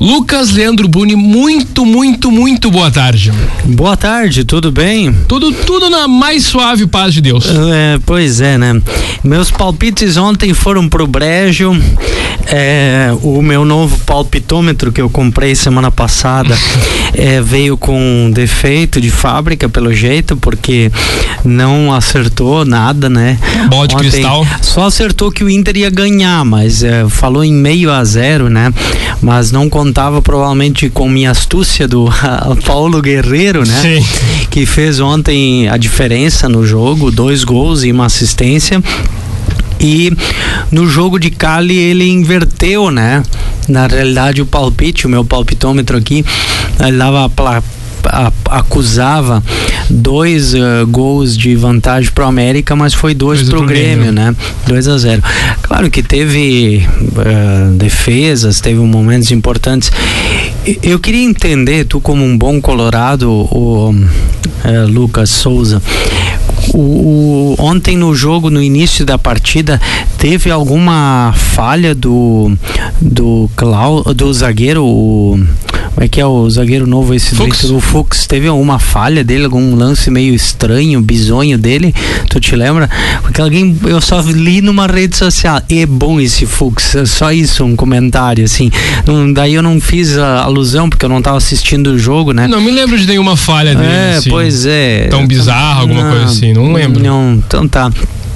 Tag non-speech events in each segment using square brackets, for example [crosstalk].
Lucas Leandro Buni, muito, muito, muito boa tarde. Boa tarde, tudo bem? Tudo, tudo na mais suave paz de Deus. É, pois é, né? Meus palpites ontem foram pro brejo. É, o meu novo palpitômetro que eu comprei semana passada [laughs] é, veio com defeito de fábrica, pelo jeito, porque não acertou nada, né? Bola de ontem, cristal. Só acertou que o Inter ia ganhar, mas é, falou em meio a zero, né? Mas não contava provavelmente com minha astúcia do [laughs] Paulo Guerreiro, né? Sim. Que fez ontem a diferença no jogo, dois gols e uma assistência. E no jogo de Cali ele inverteu, né? Na realidade o palpite, o meu palpitômetro aqui, ele dava acusava dois uh, gols de vantagem para o América, mas foi dois, dois para o Grêmio, Grêmio, né? 2 a 0. Claro que teve uh, defesas, teve momentos importantes. Eu queria entender, tu como um bom colorado, o uh, Lucas Souza, o, o, ontem no jogo, no início da partida, teve alguma falha do do Clau, do zagueiro, o, como é que é o zagueiro novo esse Fux. o Fux teve alguma falha dele, algum lance meio estranho, bizonho dele? Tu te lembra? Porque alguém eu só li numa rede social, é bom esse Fux, é só isso, um comentário assim. Não, daí eu não fiz a alusão porque eu não estava assistindo o jogo, né? Não me lembro de nenhuma falha dele. É, assim, pois é. Tão bizarro, alguma não, coisa assim, não lembro. Não, então tá.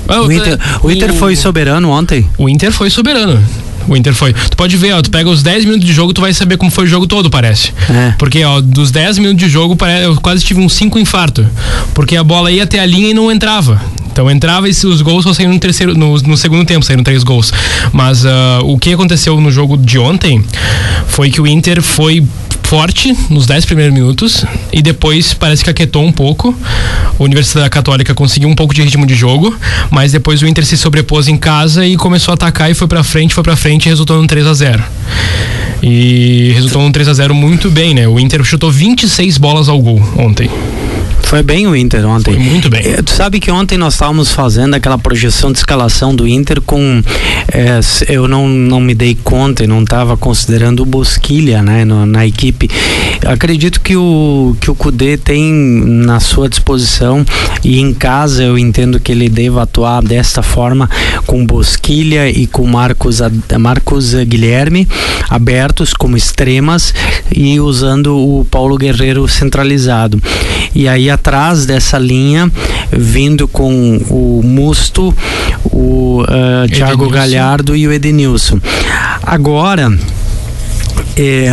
O Inter, o Inter foi soberano ontem? O Inter foi soberano. O Inter foi. Tu pode ver, ó, tu pega os 10 minutos de jogo, tu vai saber como foi o jogo todo, parece. É. Porque, ó, dos 10 minutos de jogo, eu quase tive uns 5 infartos. Porque a bola ia até a linha e não entrava. Então entrava e os gols só saíram no terceiro, no, no segundo tempo, saíram três gols. Mas uh, o que aconteceu no jogo de ontem foi que o Inter foi forte nos 10 primeiros minutos e depois parece que aquietou um pouco. A Universidade Católica conseguiu um pouco de ritmo de jogo, mas depois o Inter se sobrepôs em casa e começou a atacar e foi para frente, foi para frente e resultou no 3 a 0. E resultou num 3 a 0 muito bem, né? O Inter chutou 26 bolas ao gol ontem. Foi bem o Inter ontem. Foi muito bem. É, tu sabe que ontem nós estávamos fazendo aquela projeção de escalação do Inter com. É, eu não, não me dei conta e não estava considerando o Bosquilha né, no, na equipe. Acredito que o, que o Cudê tem na sua disposição e em casa eu entendo que ele deva atuar desta forma com Bosquilha e com Marcos, Marcos Guilherme abertos como extremas e usando o Paulo Guerreiro centralizado. E aí atrás dessa linha, vindo com o Musto, o uh, Thiago Galhardo e o Edenilson. Agora, é,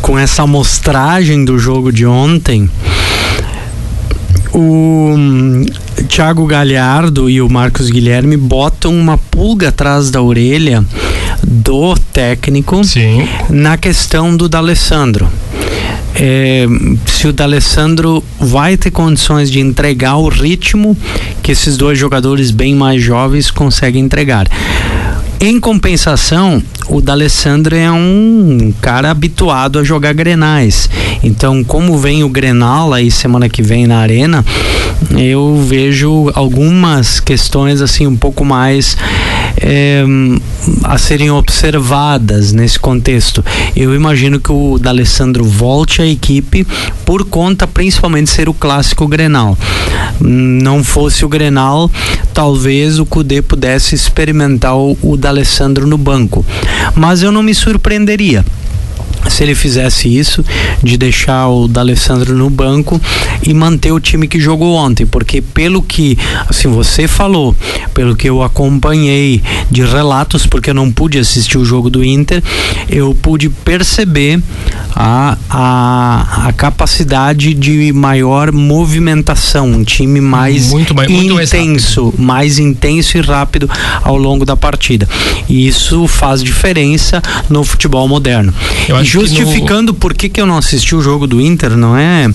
com essa amostragem do jogo de ontem, o um, Thiago Galhardo e o Marcos Guilherme botam uma pulga atrás da orelha do técnico Sim. na questão do D'Alessandro é, se o D'Alessandro vai ter condições de entregar o ritmo que esses dois jogadores bem mais jovens conseguem entregar. Em compensação, o D'Alessandro é um cara habituado a jogar grenais. Então, como vem o Grenal aí semana que vem na Arena, eu vejo algumas questões assim um pouco mais é, a serem observadas nesse contexto. Eu imagino que o D'Alessandro volte à equipe por conta principalmente ser o clássico Grenal. Não fosse o Grenal, talvez o Cudê pudesse experimentar o, o D'Alessandro no banco. Mas eu não me surpreenderia se ele fizesse isso, de deixar o D'Alessandro no banco e manter o time que jogou ontem, porque pelo que, assim, você falou, pelo que eu acompanhei de relatos, porque eu não pude assistir o jogo do Inter, eu pude perceber a, a, a capacidade de maior movimentação, um time mais muito, muito intenso, mais, mais intenso e rápido ao longo da partida. E isso faz diferença no futebol moderno. Eu Justificando no... por que, que eu não assisti o jogo do Inter, não é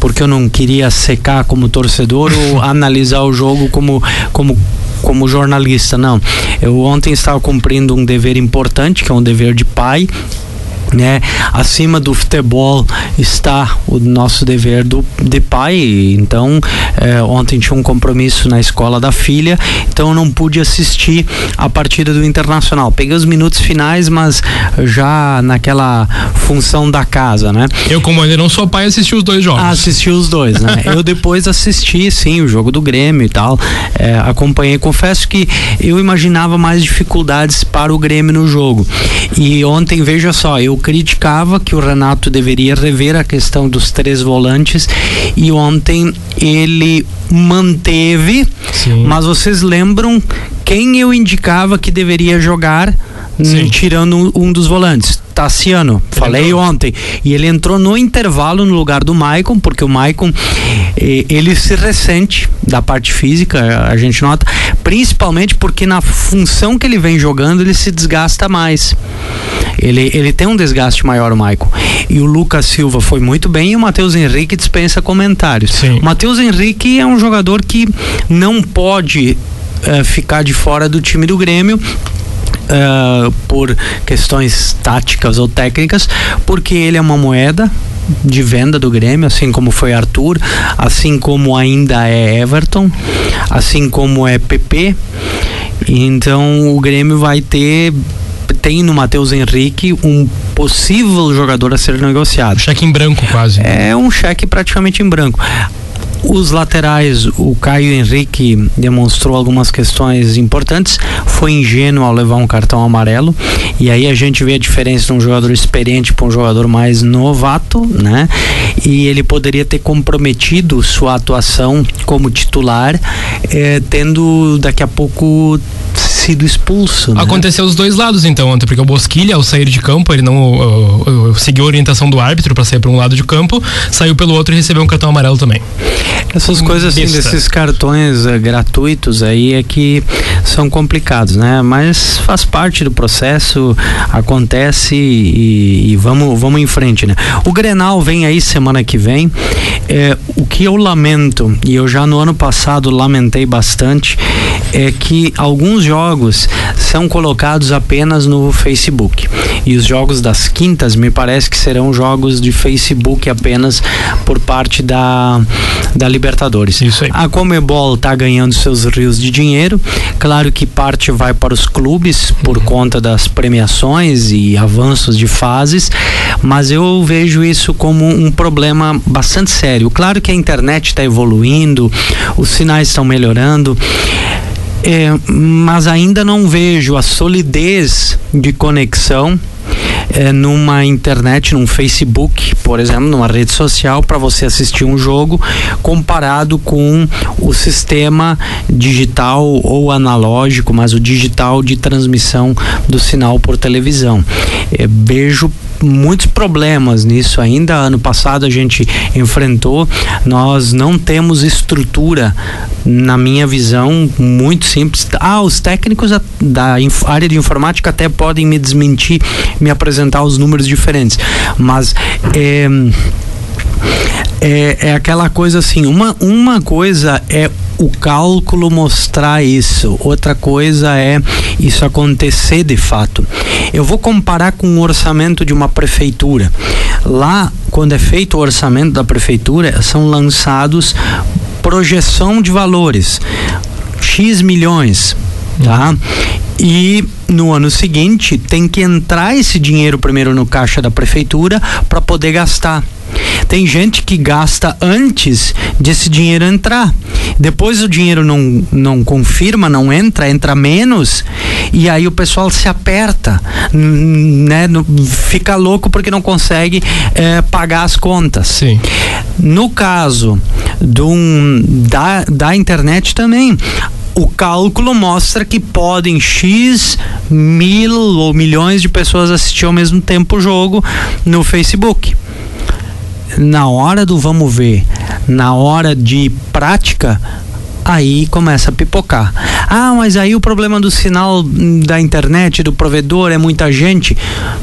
porque eu não queria secar como torcedor ou [laughs] analisar o jogo como, como como jornalista, não. Eu ontem estava cumprindo um dever importante, que é um dever de pai, né? Acima do futebol está o nosso dever do, de pai. Então, é, ontem tinha um compromisso na escola da filha, então eu não pude assistir a partida do Internacional. Peguei os minutos finais, mas já naquela função da casa, né? Eu, como ainda não sou pai, assisti os dois jogos. assisti os dois, né? [laughs] eu depois assisti, sim, o jogo do Grêmio e tal. É, acompanhei. Confesso que eu imaginava mais dificuldades para o Grêmio no jogo. E ontem, veja só, eu criticava que o Renato deveria rever a questão dos três volantes e ontem ele manteve, Sim. mas vocês lembram quem eu indicava que deveria jogar Sim. tirando um, dos volantes? Tassiano, falei ontem. E ele entrou no intervalo no lugar do Maicon, porque o Maicon ele se ressente da parte física, a gente nota, principalmente porque na função que ele vem jogando ele se desgasta mais. Ele, ele tem um desgaste maior, o Maicon. E o Lucas Silva foi muito bem e o Matheus Henrique dispensa comentários. Sim. O Matheus Henrique é um jogador que não pode uh, ficar de fora do time do Grêmio uh, por questões táticas ou técnicas, porque ele é uma moeda de venda do Grêmio, assim como foi Arthur, assim como ainda é Everton, assim como é PP. Então o Grêmio vai ter tem no Matheus Henrique um possível jogador a ser negociado. Cheque em branco quase. É um cheque praticamente em branco. Os laterais, o Caio Henrique demonstrou algumas questões importantes, foi ingênuo ao levar um cartão amarelo, e aí a gente vê a diferença de um jogador experiente para um jogador mais novato, né? E ele poderia ter comprometido sua atuação como titular, eh, tendo daqui a pouco sido expulso. Né? Aconteceu os dois lados então, ontem, porque o Bosquilha, ao sair de campo, ele não uh, uh, seguiu a orientação do árbitro para sair para um lado de campo, saiu pelo outro e recebeu um cartão amarelo também. Essas coisas assim, desses cartões uh, gratuitos aí é que são complicados, né? Mas faz parte do processo, acontece e, e vamos, vamos em frente, né? O Grenal vem aí semana que vem. É, o que eu lamento, e eu já no ano passado lamentei bastante, é que alguns jogos são colocados apenas no Facebook. E os jogos das quintas me parece que serão jogos de Facebook apenas por parte da, da Libertadores. Isso aí. A Comebol está ganhando seus rios de dinheiro. Claro que parte vai para os clubes por uhum. conta das premiações e avanços de fases, mas eu vejo isso como um problema bastante sério. Claro que a internet está evoluindo, os sinais estão melhorando. É, mas ainda não vejo a solidez de conexão é, numa internet, num Facebook, por exemplo, numa rede social, para você assistir um jogo, comparado com o sistema digital ou analógico, mas o digital de transmissão do sinal por televisão. É, vejo muitos problemas nisso ainda. Ano passado a gente enfrentou. Nós não temos estrutura, na minha visão, muito simples. Ah, os técnicos da área de informática até podem me desmentir, me apresentar os números diferentes, mas é, é, é aquela coisa assim, uma, uma coisa é o cálculo mostrar isso, outra coisa é isso acontecer de fato. Eu vou comparar com o orçamento de uma prefeitura. Lá, quando é feito o orçamento da prefeitura, são lançados projeção de valores. X milhões, tá? E no ano seguinte tem que entrar esse dinheiro primeiro no caixa da prefeitura para poder gastar. Tem gente que gasta antes desse dinheiro entrar. Depois o dinheiro não, não confirma, não entra, entra menos, e aí o pessoal se aperta, né? Fica louco porque não consegue é, pagar as contas. Sim. No caso do, da, da internet também, o cálculo mostra que podem X mil ou milhões de pessoas assistir ao mesmo tempo o jogo no Facebook na hora do vamos ver, na hora de prática, aí começa a pipocar. Ah, mas aí o problema do sinal da internet, do provedor, é muita gente.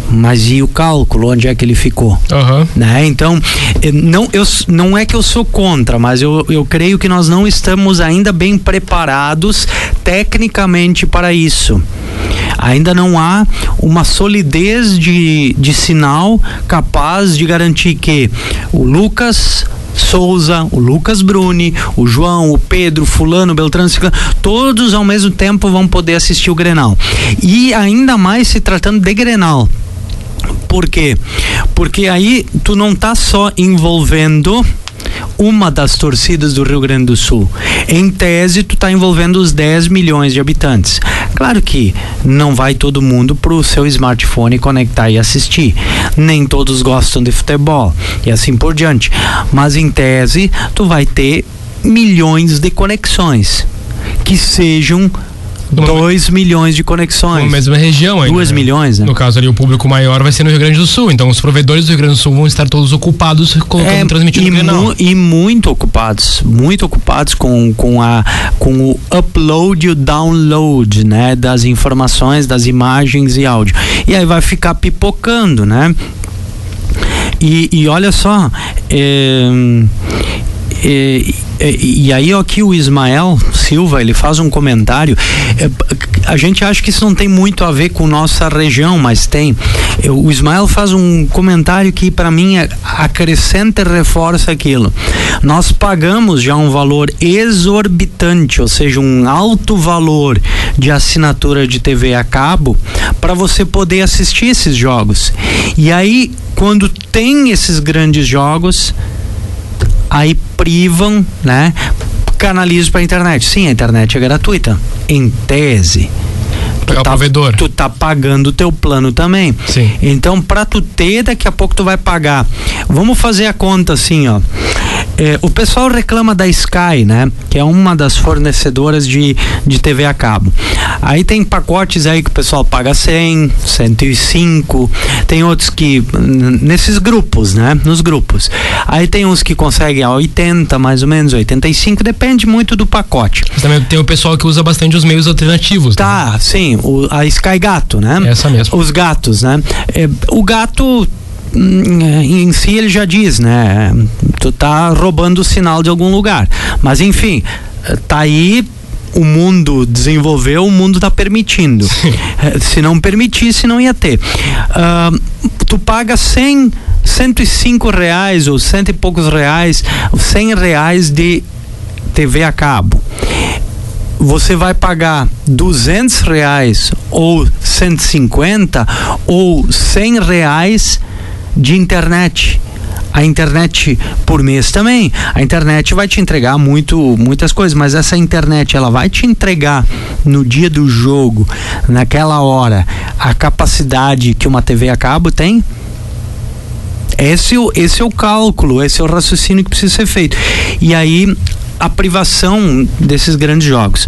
Mas e o cálculo? Onde é que ele ficou? Uhum. Né? Então, eh, não, eu, não é que eu sou contra, mas eu, eu creio que nós não estamos ainda bem preparados tecnicamente para isso. Ainda não há uma solidez de, de sinal capaz de garantir que o Lucas Souza, o Lucas Bruni, o João, o Pedro, Fulano, Beltrano, Ciclano, todos ao mesmo tempo vão poder assistir o Grenal. E ainda mais se tratando de Grenal. Por quê? Porque aí tu não tá só envolvendo uma das torcidas do Rio Grande do Sul. Em tese, tu está envolvendo os 10 milhões de habitantes. Claro que não vai todo mundo pro seu smartphone conectar e assistir. Nem todos gostam de futebol e assim por diante. Mas em tese, tu vai ter milhões de conexões que sejam 2 milhões de conexões. Na mesma região ainda. 2 né? milhões, né? No caso ali, o público maior vai ser no Rio Grande do Sul. Então, os provedores do Rio Grande do Sul vão estar todos ocupados colocando, É, transmitindo e, Grenal. mu- e muito ocupados, muito ocupados com, com, a, com o upload e o download, né? Das informações, das imagens e áudio. E aí vai ficar pipocando, né? E, e olha só, é, é, é, e aí aqui o Ismael Silva ele faz um comentário. É, a gente acha que isso não tem muito a ver com nossa região mas tem. É, o Ismael faz um comentário que para mim é- acrescenta e reforça aquilo. Nós pagamos já um valor exorbitante ou seja um alto valor de assinatura de TV a cabo para você poder assistir esses jogos. E aí quando tem esses grandes jogos aí privam, né? Canalizam para internet. Sim, a internet é gratuita, em tese. Pagar o provedor. Tu tá pagando o teu plano também. Sim. Então, para tu ter, daqui a pouco tu vai pagar. Vamos fazer a conta assim, ó. É, o pessoal reclama da Sky, né? Que é uma das fornecedoras de, de TV a cabo. Aí tem pacotes aí que o pessoal paga 100, 105. Tem outros que. Nesses grupos, né? Nos grupos. Aí tem uns que conseguem a 80, mais ou menos, 85. Depende muito do pacote. Mas também tem o pessoal que usa bastante os meios alternativos. né? Tá, sim, o, a Sky Gato, né? Essa mesmo. Os gatos, né? É, o gato em si ele já diz, né? Tu tá roubando o sinal de algum lugar. Mas enfim, tá aí o mundo desenvolveu, o mundo tá permitindo. Eh, Se não permitisse, não ia ter. Ah, tu paga 100, 105 reais ou cento e poucos reais, 100 reais de TV a cabo você vai pagar 200 reais ou 150 ou 100 reais de internet. A internet por mês também. A internet vai te entregar muito, muitas coisas, mas essa internet ela vai te entregar no dia do jogo, naquela hora, a capacidade que uma TV a cabo tem? Esse, é esse é o cálculo, esse é o raciocínio que precisa ser feito. E aí a privação desses grandes jogos.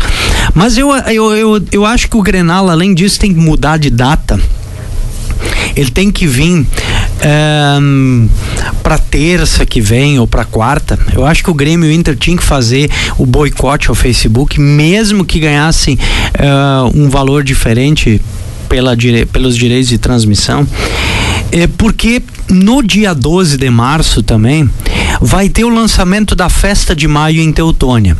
Mas eu, eu, eu, eu acho que o Grenal, além disso, tem que mudar de data. Ele tem que vir para terça que vem ou para quarta. Eu acho que o Grêmio e o Inter tinham que fazer o boicote ao Facebook, mesmo que ganhassem eh, um valor diferente pela, dire- pelos direitos de transmissão. É porque no dia 12 de março também vai ter o lançamento da festa de maio em Teutônia.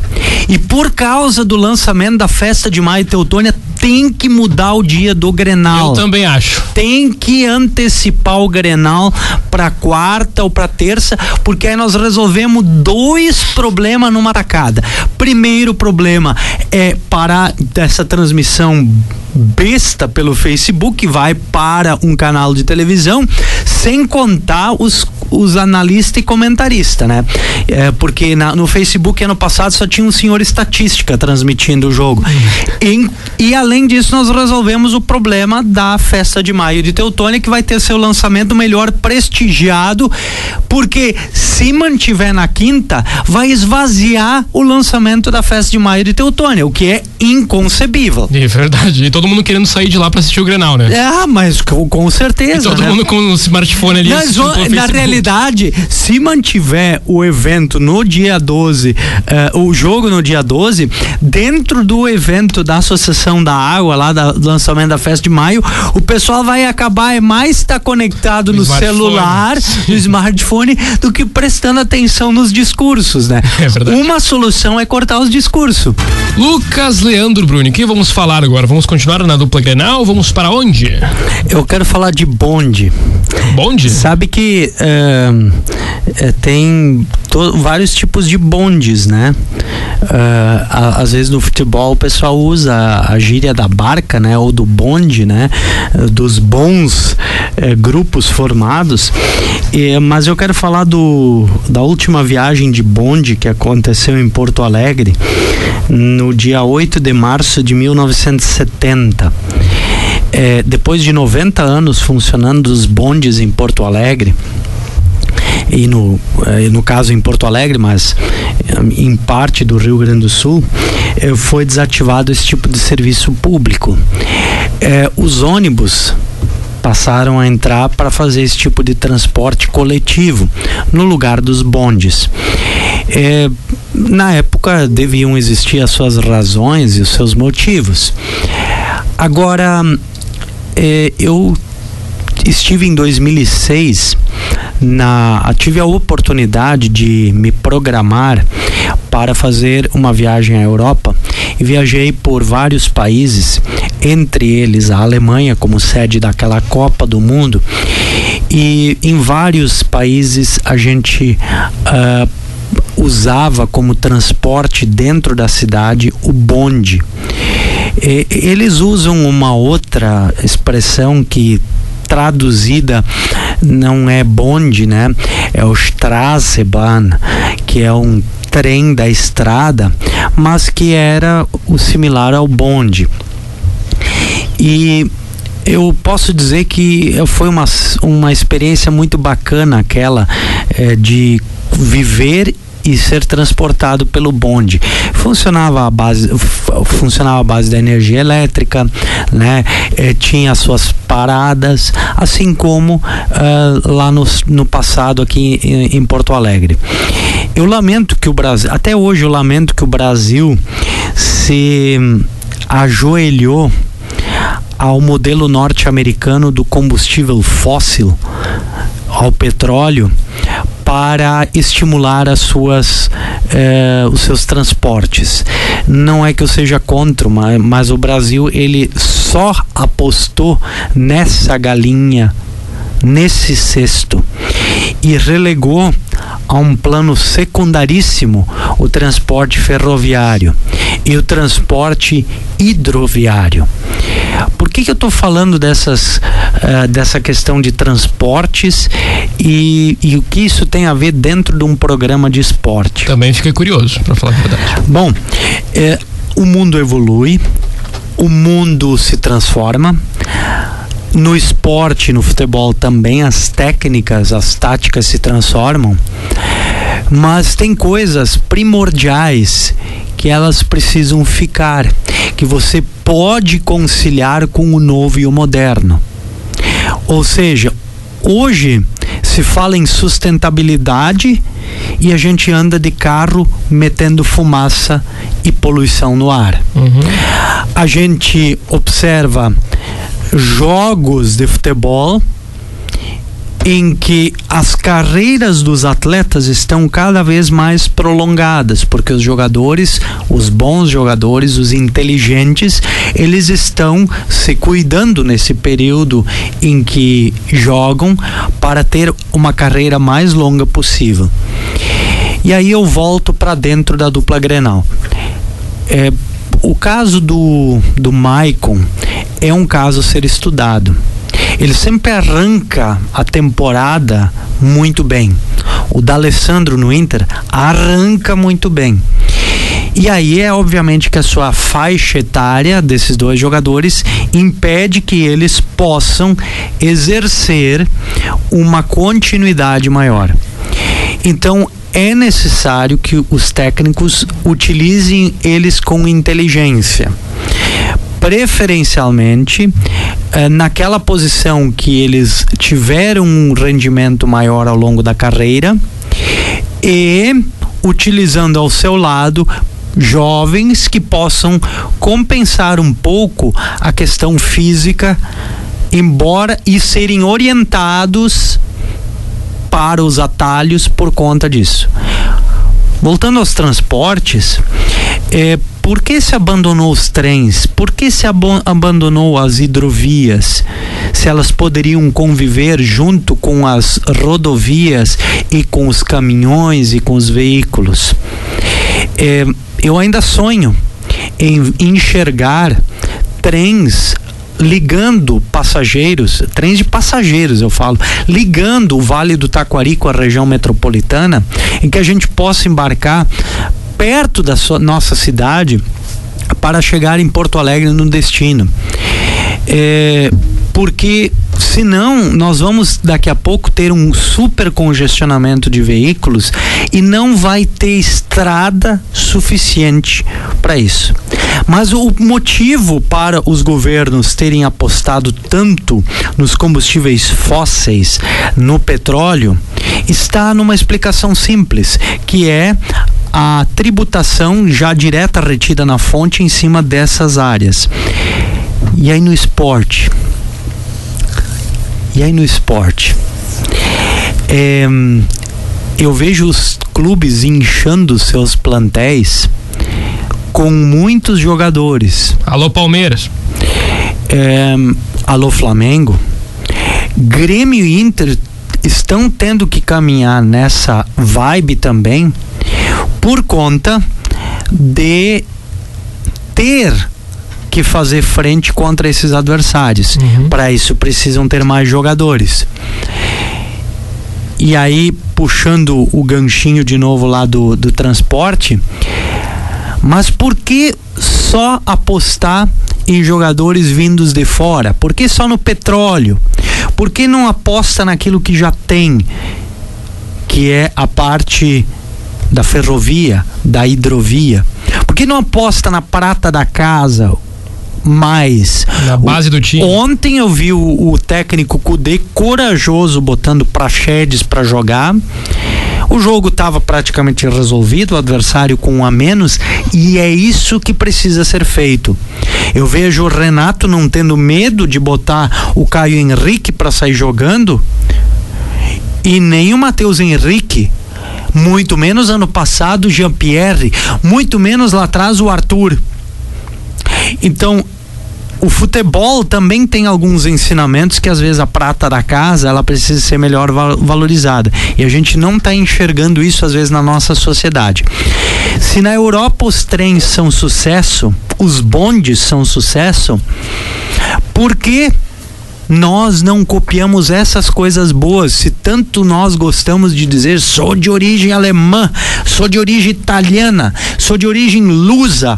E por causa do lançamento da festa de maio em Teutônia, tem que mudar o dia do Grenal Eu também acho. tem que antecipar o Grenal para quarta ou para terça, porque aí nós resolvemos dois problemas numa tacada. Primeiro problema é parar dessa transmissão besta pelo Facebook que vai para um canal de televisão, sem contar os os analistas e comentaristas, né? É, porque na- no Facebook ano passado só tinha um senhor estatística transmitindo o jogo. Em- e além além disso, nós resolvemos o problema da festa de maio de Teutônia, que vai ter seu lançamento melhor prestigiado, porque se mantiver na quinta, vai esvaziar o lançamento da festa de maio de Teutônia, o que é inconcebível. É verdade. E todo mundo querendo sair de lá para assistir o Grenal, né? Ah, mas com, com certeza. E todo né? mundo com o smartphone ali. Mas, na realidade, se mantiver o evento no dia 12, uh, eh, o jogo no dia 12, dentro do evento da Associação da Água, lá do lançamento da festa de maio, o pessoal vai acabar é mais estar tá conectado no, no celular, no [laughs] smartphone, do que prestando atenção nos discursos, né? É verdade. Uma solução é cortar os discursos. Lucas Leandro Bruni, que vamos falar agora? Vamos continuar na dupla Grenal? Vamos para onde? Eu quero falar de bonde. Bonde? Sabe que uh, uh, tem vários tipos de bondes, né? Uh, às vezes no futebol o pessoal usa a gíria da barca, né? Ou do bonde, né? Dos bons grupos formados. E, mas eu quero falar do, da última viagem de bonde que aconteceu em Porto Alegre no dia 8 de março de 1970. É, depois de 90 anos funcionando os bondes em Porto Alegre, e no, eh, no caso em Porto Alegre, mas eh, em parte do Rio Grande do Sul, eh, foi desativado esse tipo de serviço público. Os ônibus passaram a entrar para fazer esse tipo de transporte coletivo no lugar dos bondes. É, na época deviam existir as suas razões e os seus motivos. Agora, é, eu estive em 2006 na tive a oportunidade de me programar para fazer uma viagem à Europa e viajei por vários países, entre eles a Alemanha como sede daquela Copa do Mundo. E em vários países a gente uh, usava como transporte dentro da cidade o bonde. E, eles usam uma outra expressão que traduzida não é bonde, né? É o Straßenbahn, que é um trem da estrada, mas que era o similar ao bonde. E eu posso dizer que foi uma, uma experiência muito bacana aquela é, de viver e ser transportado pelo bonde. Funcionava a base, funcionava a base da energia elétrica, né? Eh, tinha suas paradas, assim como uh, lá no, no passado aqui em, em Porto Alegre. Eu lamento que o Brasil, até hoje eu lamento que o Brasil se ajoelhou ao modelo norte-americano do combustível fóssil, ao petróleo, para estimular as suas, eh, os seus transportes. Não é que eu seja contra, mas, mas o Brasil ele só apostou nessa galinha, nesse cesto e relegou a um plano secundaríssimo o transporte ferroviário e o transporte hidroviário. Por que, que eu estou falando dessas, uh, dessa questão de transportes e, e, o que isso tem a ver dentro de um programa de esporte? Também fiquei curioso, para falar a verdade. Bom, eh, o mundo evolui, o mundo se transforma. No esporte, no futebol também as técnicas, as táticas se transformam, mas tem coisas primordiais que elas precisam ficar, que você pode conciliar com o novo e o moderno. Ou seja, hoje se fala em sustentabilidade e a gente anda de carro metendo fumaça e poluição no ar. Uhum. A gente observa jogos de futebol em que as carreiras dos atletas estão cada vez mais prolongadas, porque os jogadores, os bons jogadores, os inteligentes, eles estão se cuidando nesse período em que jogam para ter uma carreira mais longa possível. E aí eu volto para dentro da dupla Grenal. É, o caso do, do Maicon é um caso a ser estudado ele sempre arranca a temporada muito bem. O D'Alessandro no Inter arranca muito bem. E aí é obviamente que a sua faixa etária desses dois jogadores impede que eles possam exercer uma continuidade maior. Então é necessário que os técnicos utilizem eles com inteligência. Preferencialmente eh, naquela posição que eles tiveram um rendimento maior ao longo da carreira e utilizando ao seu lado jovens que possam compensar um pouco a questão física, embora e serem orientados para os atalhos por conta disso. Voltando aos transportes, é, por que se abandonou os trens? Por que se ab abandonou as hidrovias? Se elas poderiam conviver junto com as rodovias e com os caminhões e com os veículos? É, eu ainda sonho em enxergar trens ligando passageiros, trens de passageiros eu falo, ligando o Vale do Taquari com a região metropolitana, em que a gente possa embarcar perto da sua, nossa cidade para chegar em Porto Alegre no destino. É, porque senão nós vamos daqui a pouco ter um super congestionamento de veículos e não vai ter estrada suficiente para isso. Mas o motivo para os governos terem apostado tanto nos combustíveis fósseis, no petróleo, está numa explicação simples, que é a tributação já direta retida na fonte em cima dessas áreas. E aí no esporte, e aí no esporte? É, eu vejo os clubes inchando seus plantéis com muitos jogadores. Alô Palmeiras. É, alô Flamengo. Grêmio e Inter estão tendo que caminhar nessa vibe também por conta de ter que fazer frente contra esses adversários. Uhum. Para isso precisam ter mais jogadores. E aí, puxando o ganchinho de novo lá do, do transporte, mas por que só apostar em jogadores vindos de fora? Por que só no petróleo? Por que não aposta naquilo que já tem, que é a parte da ferrovia, da hidrovia? Por que não aposta na prata da casa, mais. Na base do time. Ontem eu vi o, o técnico Kudê corajoso botando Praxedes para jogar. O jogo estava praticamente resolvido, o adversário com um a menos, e é isso que precisa ser feito. Eu vejo o Renato não tendo medo de botar o Caio Henrique para sair jogando, e nem o Matheus Henrique muito menos ano passado o Jean-Pierre, muito menos lá atrás o Arthur. Então, o futebol também tem alguns ensinamentos que às vezes a prata da casa ela precisa ser melhor valorizada e a gente não está enxergando isso às vezes na nossa sociedade. Se na Europa os trens são sucesso, os bondes são sucesso, por que nós não copiamos essas coisas boas. Se tanto nós gostamos de dizer sou de origem alemã, sou de origem italiana, sou de origem lusa,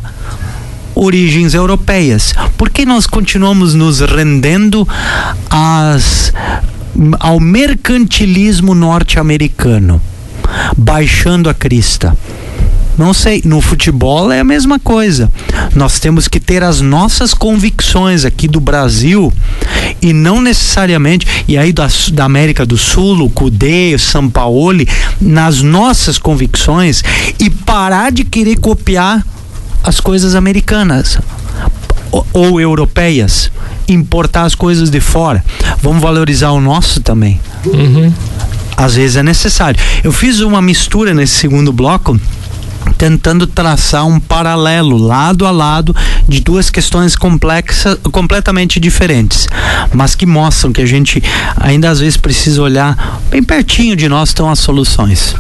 origens europeias. Por que nós continuamos nos rendendo às, ao mercantilismo norte-americano, baixando a crista? Não sei, no futebol é a mesma coisa. Nós temos que ter as nossas convicções aqui do Brasil e não necessariamente, e aí da, da América do Sul, o Cudê, o São Paulo, nas nossas convicções e parar de querer copiar as coisas americanas ou, ou europeias, importar as coisas de fora. Vamos valorizar o nosso também. Uhum. Às vezes é necessário. Eu fiz uma mistura nesse segundo bloco tentando traçar um paralelo lado a lado de duas questões complexas, completamente diferentes, mas que mostram que a gente ainda às vezes precisa olhar bem pertinho de nós estão as soluções.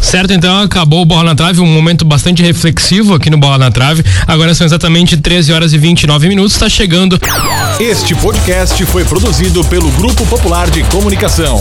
Certo, então acabou o Bola na Trave, um momento bastante reflexivo aqui no Bola na Trave. Agora são exatamente 13 horas e 29 minutos, está chegando. Este podcast foi produzido pelo Grupo Popular de Comunicação.